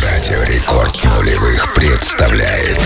Радио Рекорд нулевых представляет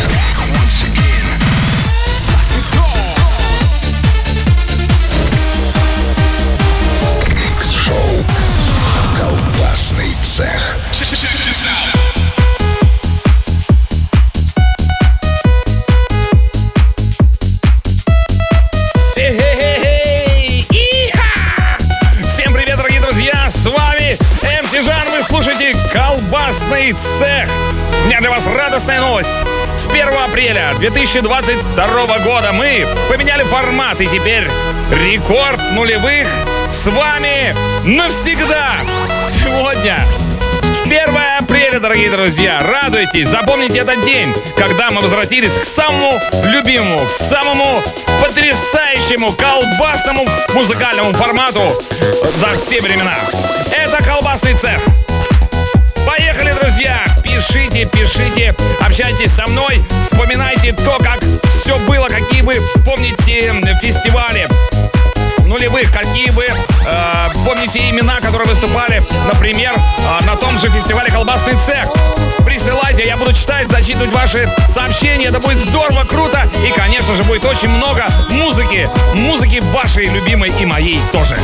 апреля 2022 года мы поменяли формат и теперь рекорд нулевых с вами навсегда. Сегодня 1 апреля, дорогие друзья. Радуйтесь, запомните этот день, когда мы возвратились к самому любимому, к самому потрясающему колбасному музыкальному формату за все времена. Это колбасный цех. Поехали, друзья! Пишите, пишите, общайтесь со мной, вспоминайте то, как все было, какие вы помните фестивали нулевых, какие вы э, помните имена, которые выступали, например, э, на том же фестивале «Колбасный цех». Присылайте, я буду читать, зачитывать ваши сообщения. Это будет здорово, круто. И, конечно же, будет очень много музыки. Музыки вашей любимой и моей тоже.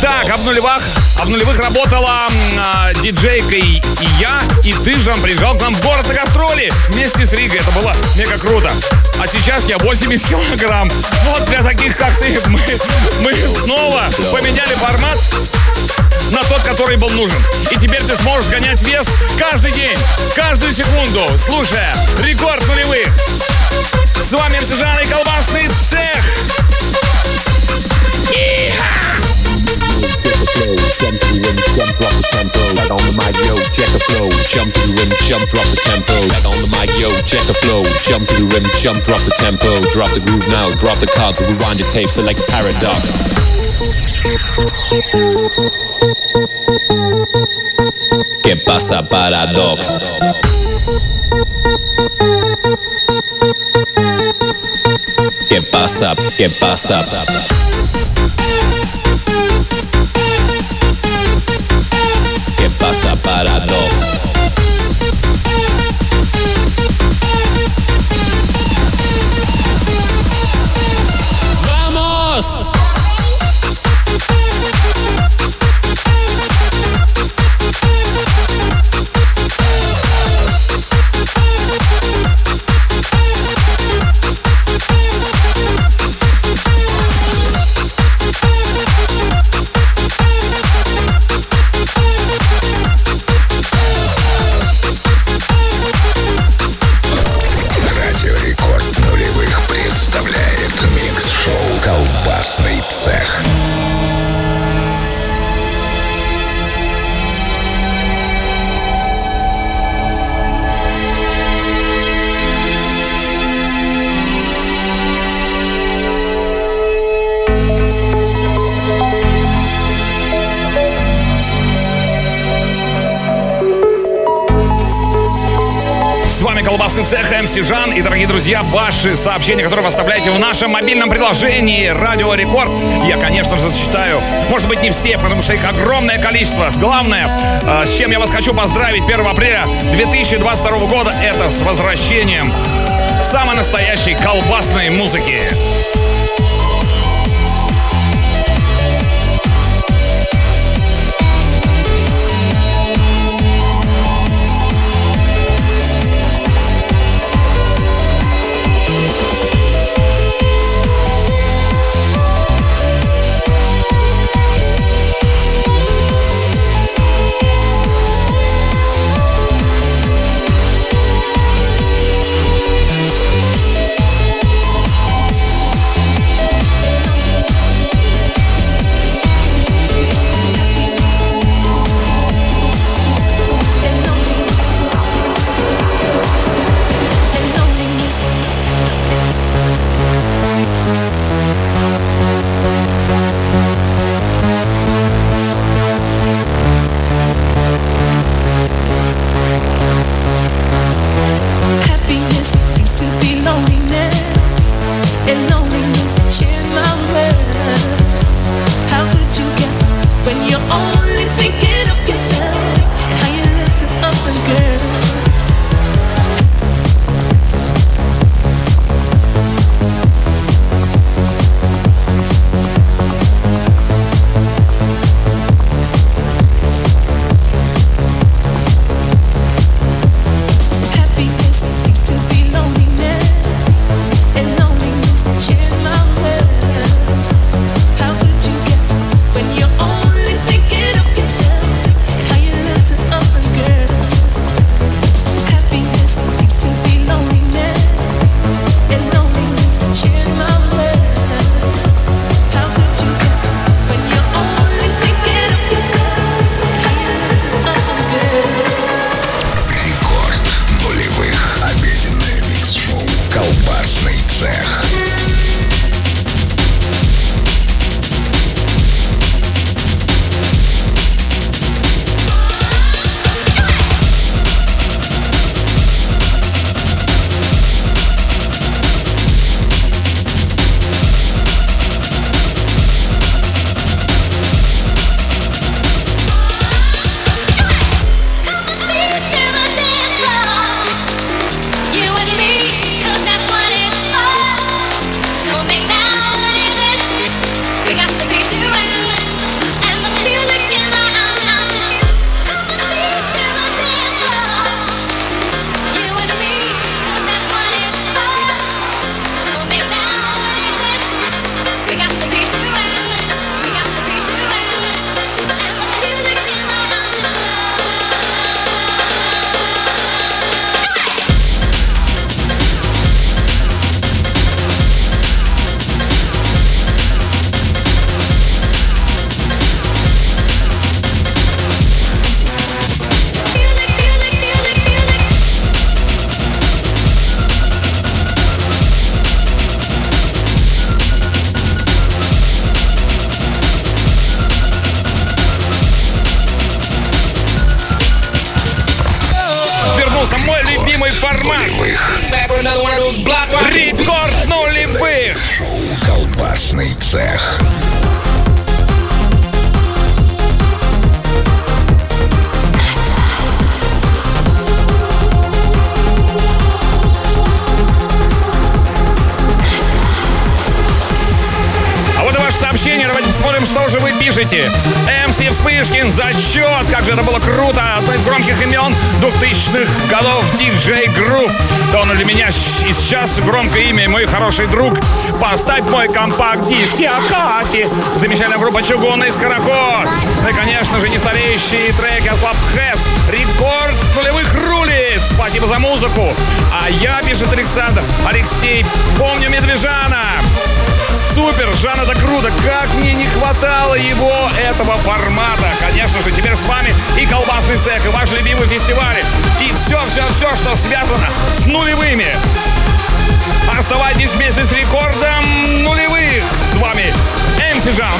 Так, об нулевых, об нулевых работала а, диджейка и, я, и ты, Жан, приезжал к нам в город на гастроли вместе с Ригой. Это было мега круто. А сейчас я 80 килограмм. Вот для таких, как ты, мы, мы снова поменяли формат на тот, который был нужен. И теперь ты сможешь гонять вес каждый день, каждую секунду, слушая рекорд нулевых. С вами МС Жан и колбасный цех. Check the flow, jump to the rim, jump, drop the tempo. Get on the mic, yo, check the flow, jump to the rim, jump, drop the tempo. Drop the groove now, drop the cards, we rewind the tape, select paradox. ¿Qué pasa, paradox? ¿Qué pasa? ¿Qué pasa? para dos. Колбасный цех МС Жан. И, дорогие друзья, ваши сообщения, которые вы оставляете в нашем мобильном приложении Радио Рекорд, я, конечно же, зачитаю. Может быть, не все, потому что их огромное количество. Главное, э, с чем я вас хочу поздравить 1 апреля 2022 года, это с возвращением самой настоящей колбасной музыки. Чугунный Скороход. И, конечно же, не стареющий трек от Club Хэс. Рекорд нулевых рули. Спасибо за музыку. А я, пишет Александр, Алексей, помню Медвежана. Супер, Жан, это круто. Как мне не хватало его, этого формата. Конечно же, теперь с вами и колбасный цех, и ваш любимый фестиваль. И все-все-все, что связано с нулевыми. Оставайтесь вместе с рекордом нулевых. С вами МС Жан.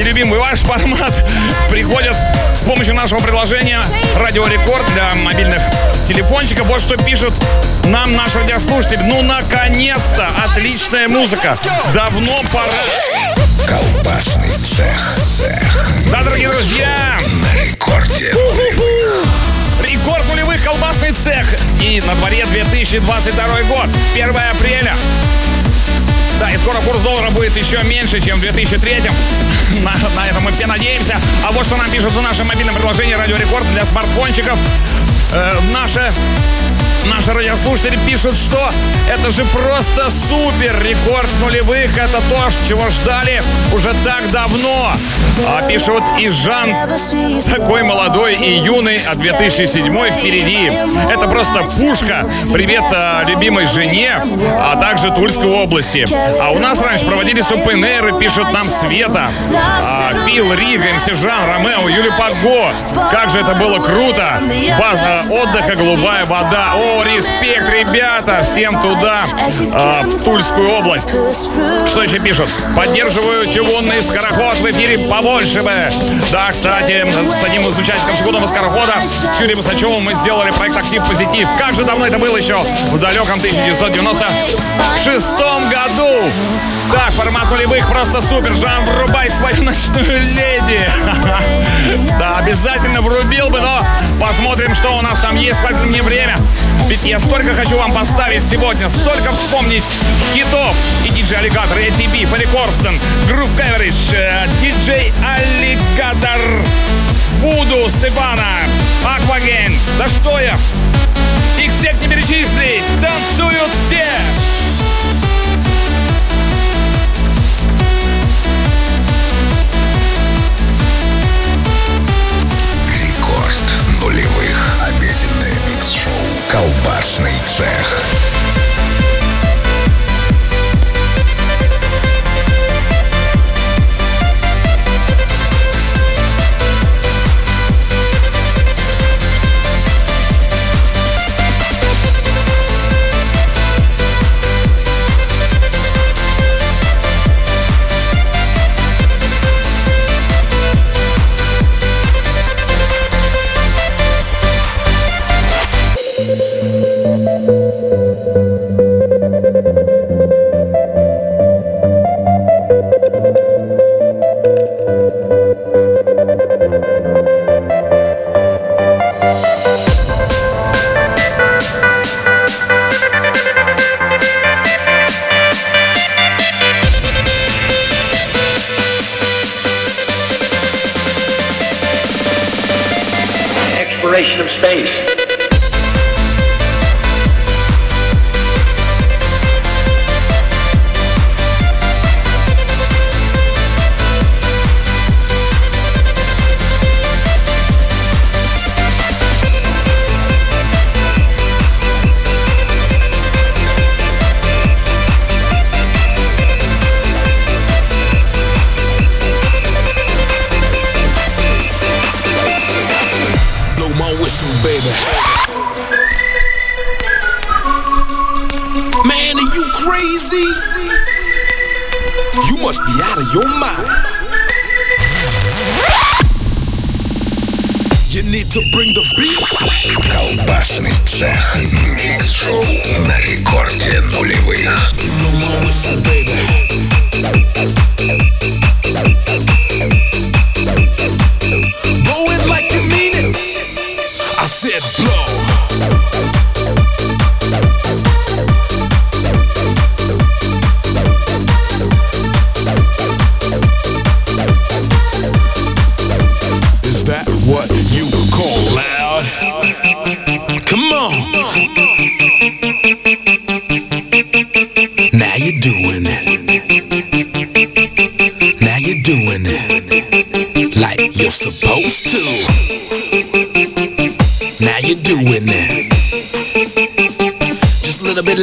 И любимый ваш формат приходит с помощью нашего приложения Радио Рекорд для мобильных телефончиков. Вот что пишут нам наш радиослушатель. Ну, наконец-то! Отличная музыка. Давно пора. Колбасный цех. Цех. Да, дорогие друзья, На рекорде. Рекорд нулевых колбасный цех. И на дворе 2022 год. 1 апреля. Да, и скоро курс доллара будет еще меньше, чем в 2003 на, на это мы все надеемся. А вот что нам пишут в нашем мобильном приложении Радио Рекорд для смартфончиков. Э, наши, наши радиослушатели пишут, что это же просто супер. Рекорд нулевых. Это то, чего ждали уже так давно. А пишут и Жан такой молодой и юный, а 2007 впереди. Это просто пушка. Привет а, любимой жене, а также Тульской области. А у нас раньше проводились open air, пишут нам Света, а, Фил, Рига, МС Жан, Ромео, Юлия Паго. Как же это было круто. База отдыха, голубая вода. О, респект, ребята, всем туда, а, в Тульскую область. Что еще пишут? Поддерживаю чугунный скороход в эфире побольше бы. Да, кстати, с одним из участников чугунного скорохода, с Юрием Усачевым, мы сделали проект «Актив Позитив». Как же давно это было еще? В далеком 1996 году. Так, формат нулевых просто супер. Жан, врубай свою ночную леди. Да, обязательно врубил бы, но посмотрим, что у нас там есть. Сколько мне время. Ведь я столько хочу вам поставить сегодня, столько вспомнить хитов. И диджей Аллигатор, ATB, Фелли Корстен, Грув Каверидж, э, диджей Аллигатор, Буду, Степана, Акваген. Да что я? Их всех не перечислить. Танцуют все. Нулевых. Обеденное микс-шоу. Колбасный цех.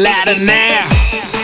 ladder now.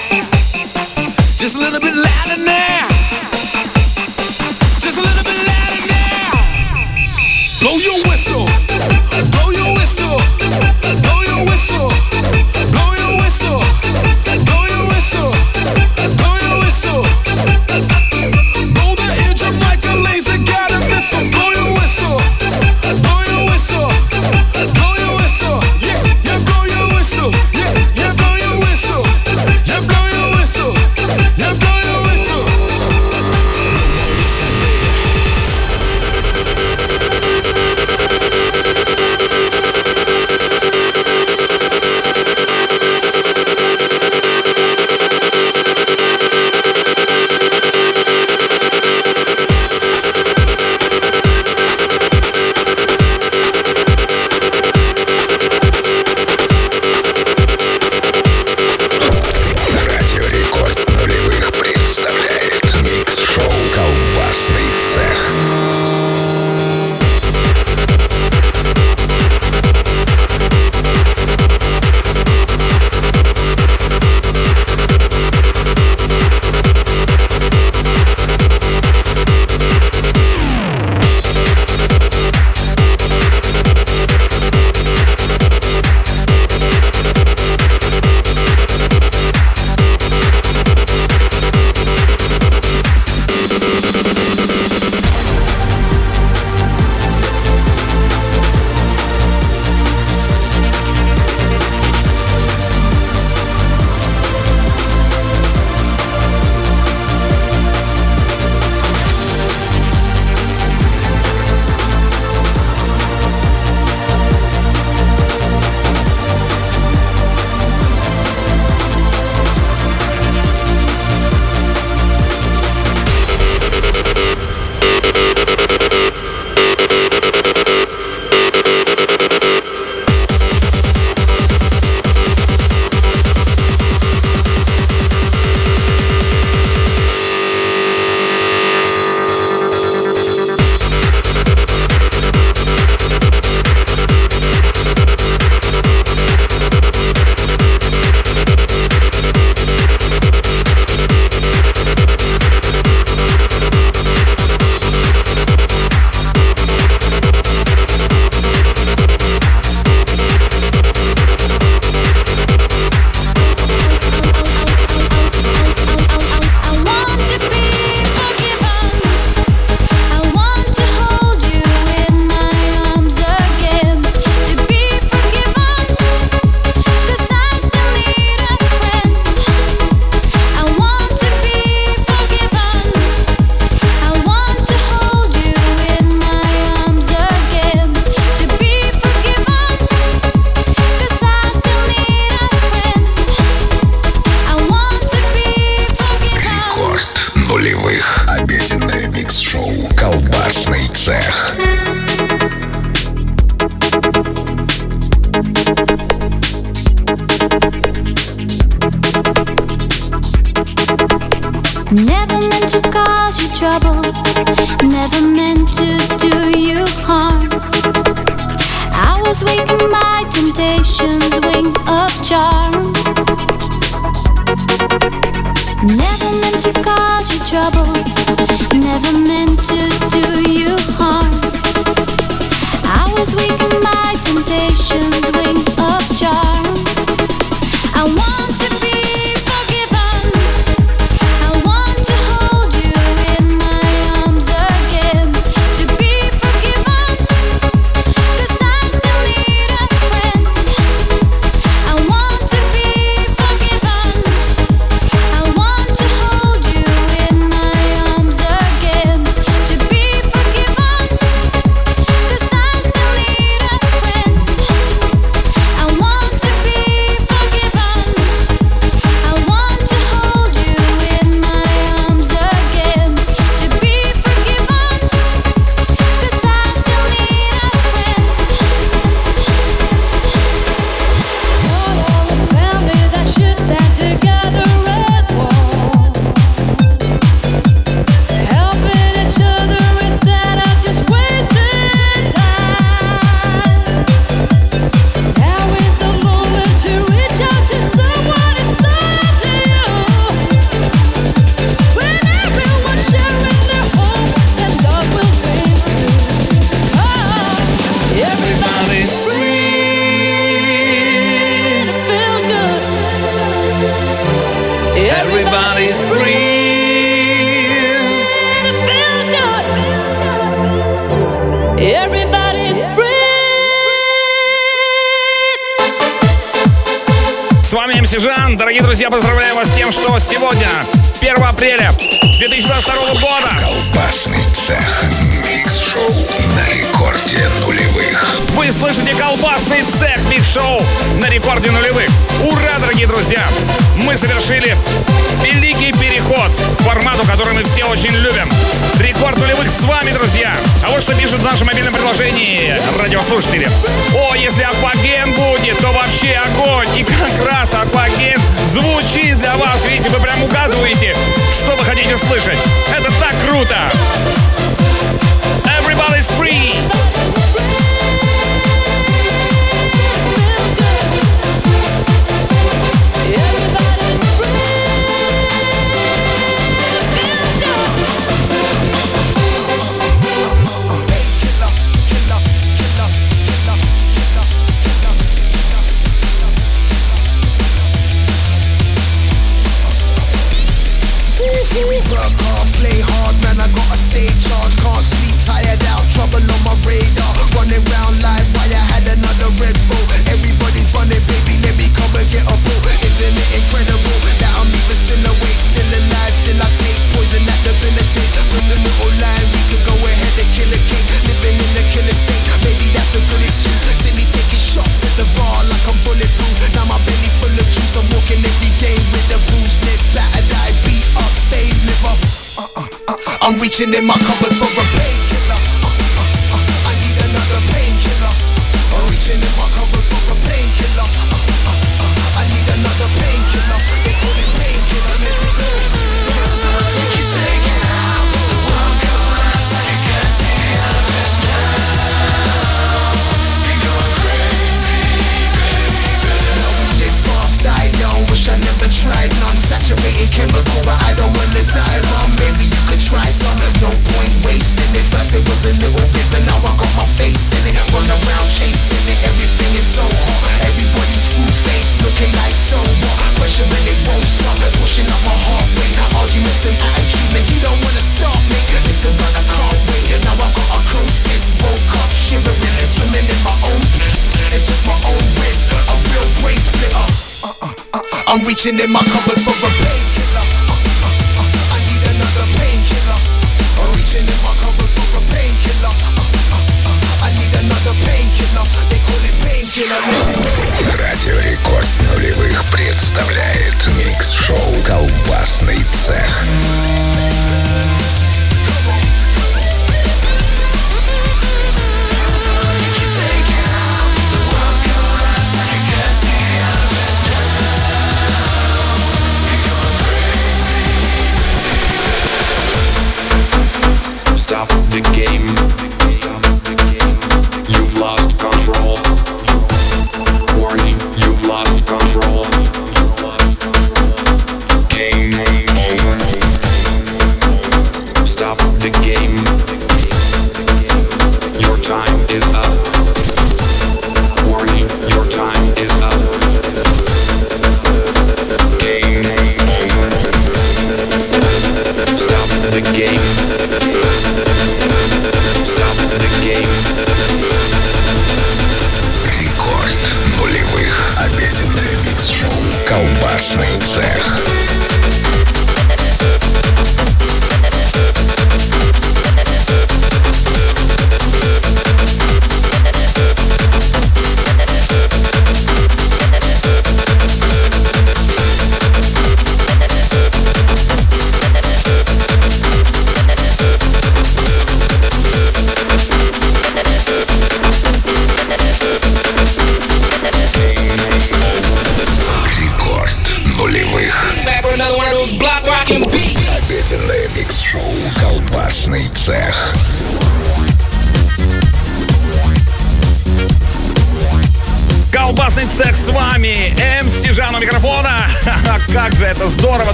Never meant to cause you trouble, never meant to do you harm. I was weak in my temptation's wing of charm. Never meant to cause you trouble, never meant to do you harm. I was weak in my temptation's wing of charm. I want to be. everybody's free. Everybody. С вами МС Жан. Дорогие друзья, поздравляю вас с тем, что сегодня, 1 апреля 2022 года. Колбасный цех Шоу на рекорде нулевых. Вы слышите колбасный цех Биг Шоу на рекорде нулевых. Ура, дорогие друзья! Мы совершили великий переход к формату, который мы все очень любим. Рекорд нулевых с вами, друзья. А вот что пишут в нашем мобильном приложении радиослушатели. О, если Акваген будет, то вообще огонь. И как раз Акваген звучит для вас. Видите, вы прям угадываете, что вы хотите слышать. Это так круто! All is free. in my cupboard for a searching in my cupboard for a painkiller. Uh, uh, uh, I need another painkiller. Reaching in my cupboard for a painkiller. I need another painkiller. They call it painkiller.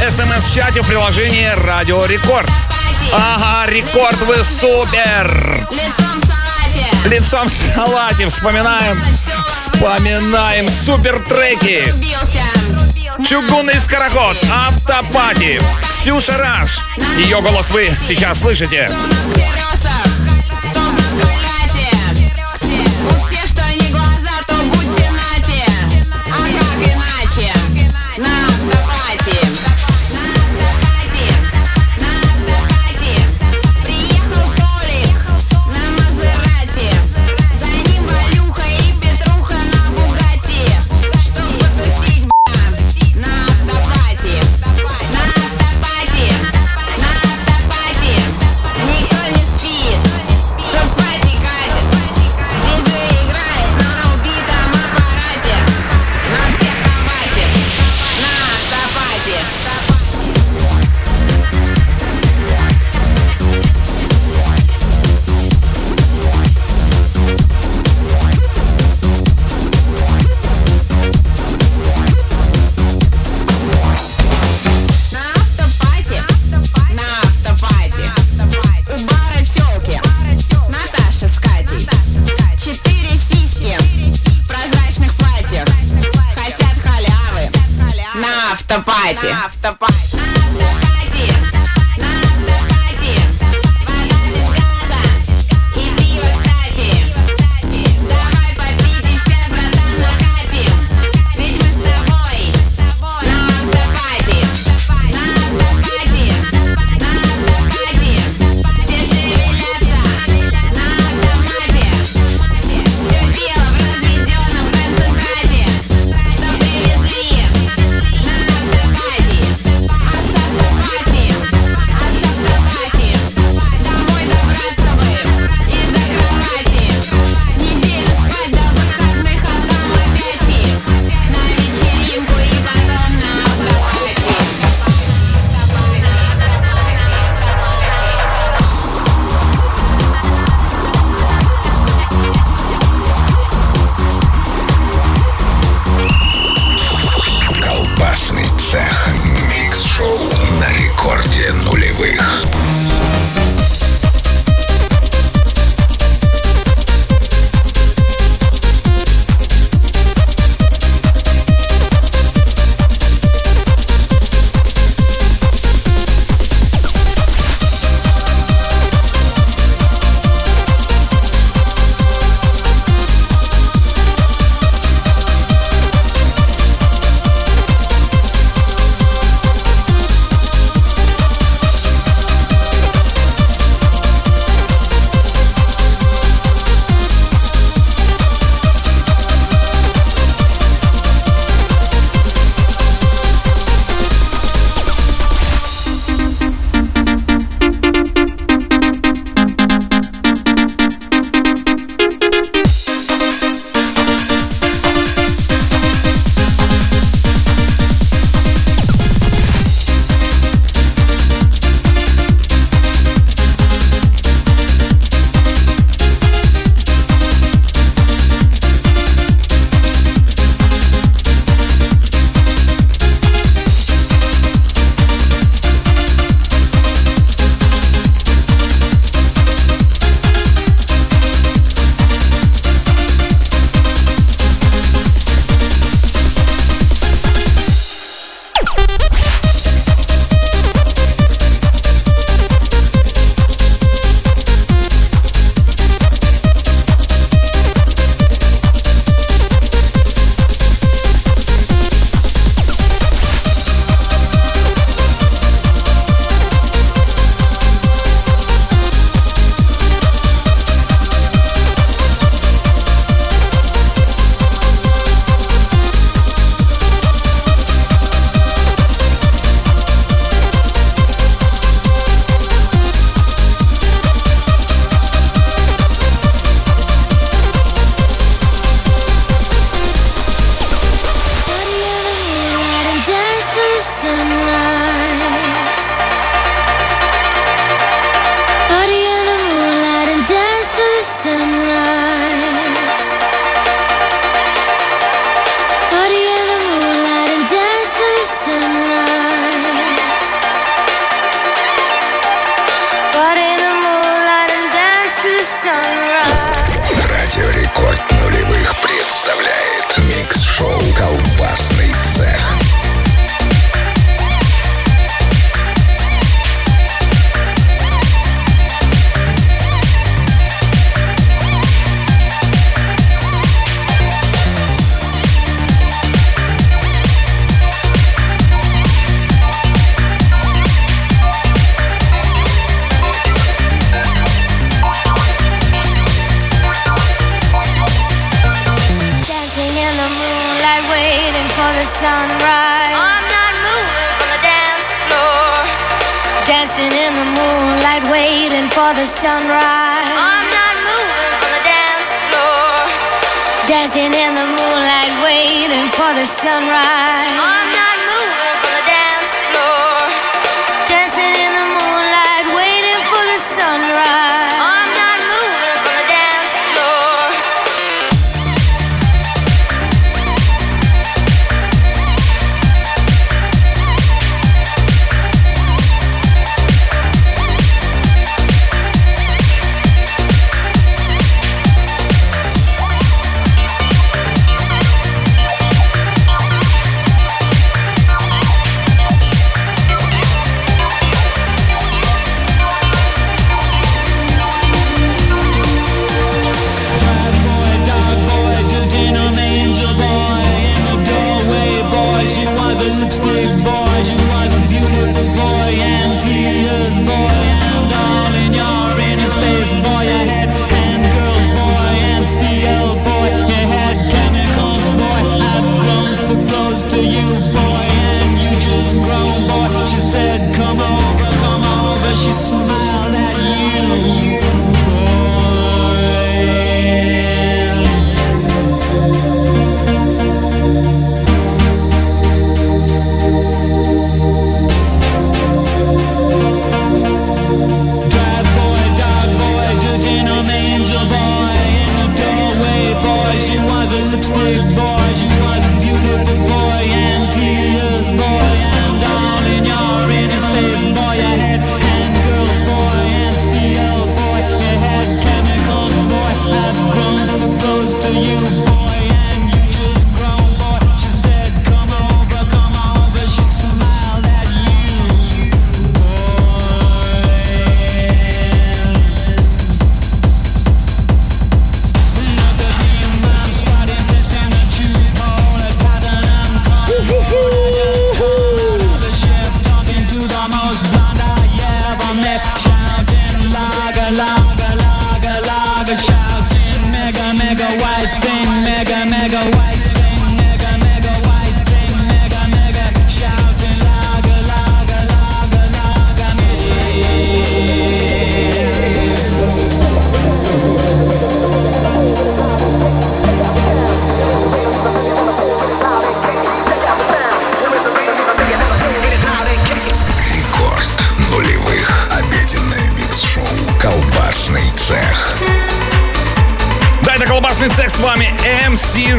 СМС-чате в приложении «Радио Рекорд». Ага, рекорд вы супер! Лицом в салате вспоминаем, вспоминаем супер треки. Чугунный скороход, автопати, Ксюша Раш. Ее голос вы сейчас слышите.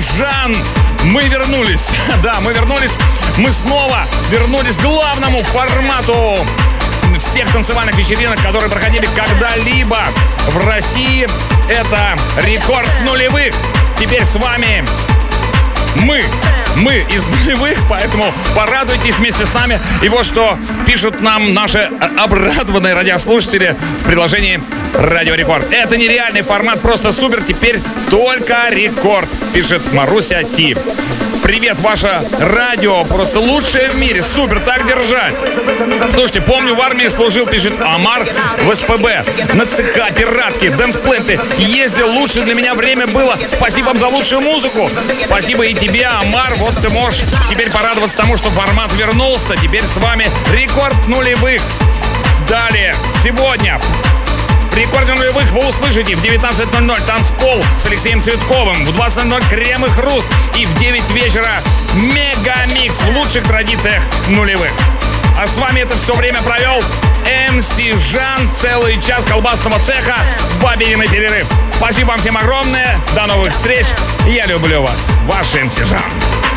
Жан. Мы вернулись. Да, мы вернулись. Мы снова вернулись к главному формату всех танцевальных вечеринок, которые проходили когда-либо в России. Это рекорд нулевых. Теперь с вами мы, мы из нулевых, поэтому порадуйтесь вместе с нами. И вот что пишут нам наши обрадованные радиослушатели в приложении Радио Рекорд. Это нереальный формат, просто супер, теперь только рекорд, пишет Маруся Ти. Привет, ваше радио, просто лучшее в мире, супер, так держать. Слушайте, помню, в армии служил, пишет Амар в СПБ. На цеха, пиратки, Dance Planet ы. Ездил, лучше для меня время было. Спасибо вам за лучшую музыку. Спасибо и тебе, Амар. Вот ты можешь теперь порадоваться тому, что формат вернулся. Теперь с вами рекорд нулевых. Далее, сегодня при рекорде нулевых вы услышите в 19.00 танцпол с Алексеем Цветковым, в 20.00 крем и хруст и в 9 вечера мегамикс в лучших традициях нулевых. А с вами это все время провел МС Жан. Целый час колбасного цеха. Бабиный перерыв. Спасибо вам всем огромное. До новых встреч. Я люблю вас. Ваш МС Жан.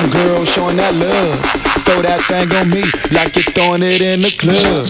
them girls showing that love. Throw that thing on me like you're throwing it in the club.